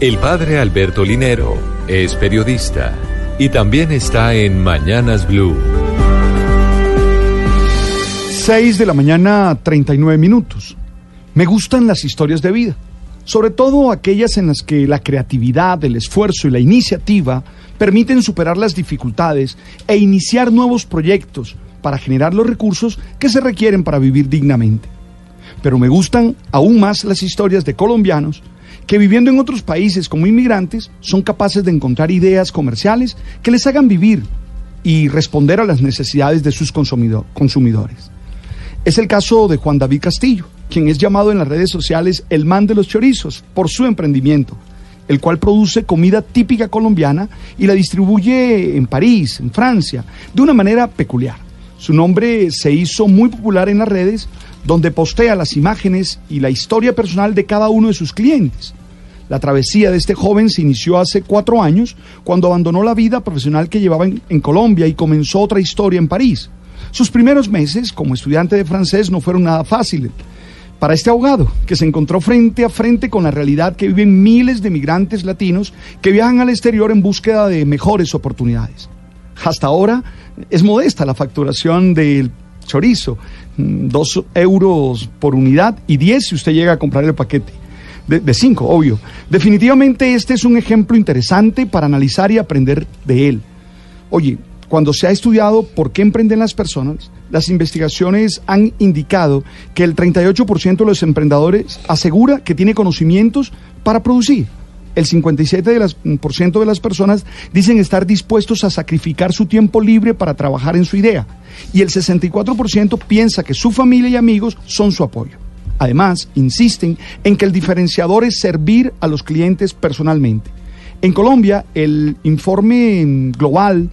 El padre Alberto Linero es periodista y también está en Mañanas Blue. 6 de la mañana, 39 minutos. Me gustan las historias de vida, sobre todo aquellas en las que la creatividad, el esfuerzo y la iniciativa permiten superar las dificultades e iniciar nuevos proyectos para generar los recursos que se requieren para vivir dignamente. Pero me gustan aún más las historias de colombianos que viviendo en otros países como inmigrantes son capaces de encontrar ideas comerciales que les hagan vivir y responder a las necesidades de sus consumidores. Es el caso de Juan David Castillo, quien es llamado en las redes sociales el man de los chorizos por su emprendimiento, el cual produce comida típica colombiana y la distribuye en París, en Francia, de una manera peculiar. Su nombre se hizo muy popular en las redes, donde postea las imágenes y la historia personal de cada uno de sus clientes. La travesía de este joven se inició hace cuatro años, cuando abandonó la vida profesional que llevaba en, Colombia y comenzó otra historia en París. Sus primeros meses como estudiante de francés no fueron nada fáciles para este abogado, que se encontró frente a frente con la realidad que viven miles de migrantes latinos que viajan al exterior en búsqueda de mejores oportunidades. Hasta ahora es modesta la facturación del chorizo, mm, dos euros por unidad y diez si usted llega a comprar el paquete de, cinco, obvio. Definitivamente este es un ejemplo interesante para analizar y aprender de él. Oye, cuando se ha estudiado por qué emprenden las personas, las investigaciones han indicado que el 38% de los emprendedores asegura que tiene conocimientos para producir. El 57% de las, de las personas dicen estar dispuestos a sacrificar su tiempo libre para trabajar en su idea. Y el 64% piensa que su familia y amigos son su apoyo. Además, insisten en que el diferenciador es servir a los clientes personalmente. En Colombia, el informe global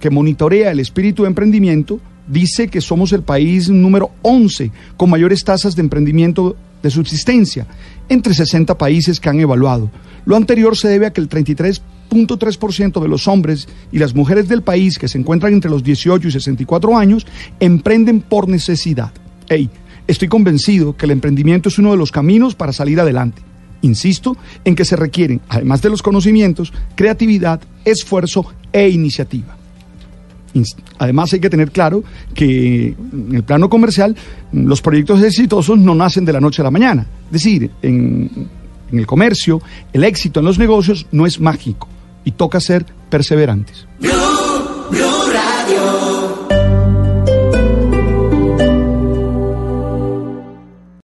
que monitorea el espíritu de emprendimiento dice que somos el país número 11 con mayores tasas de emprendimiento de subsistencia entre 60 países que han evaluado. Lo anterior se debe a que el 33.3% de los hombres y las mujeres del país que se encuentran entre los 18 y 64 años emprenden por necesidad. Hey, Estoy convencido que el emprendimiento es uno de los caminos para salir adelante. Insisto en que se requieren, además de los conocimientos, creatividad, esfuerzo e iniciativa. Además hay que tener claro que en el plano comercial los proyectos exitosos no nacen de la noche a la mañana. Es decir, en, el comercio el éxito en los negocios no es mágico y toca ser perseverantes.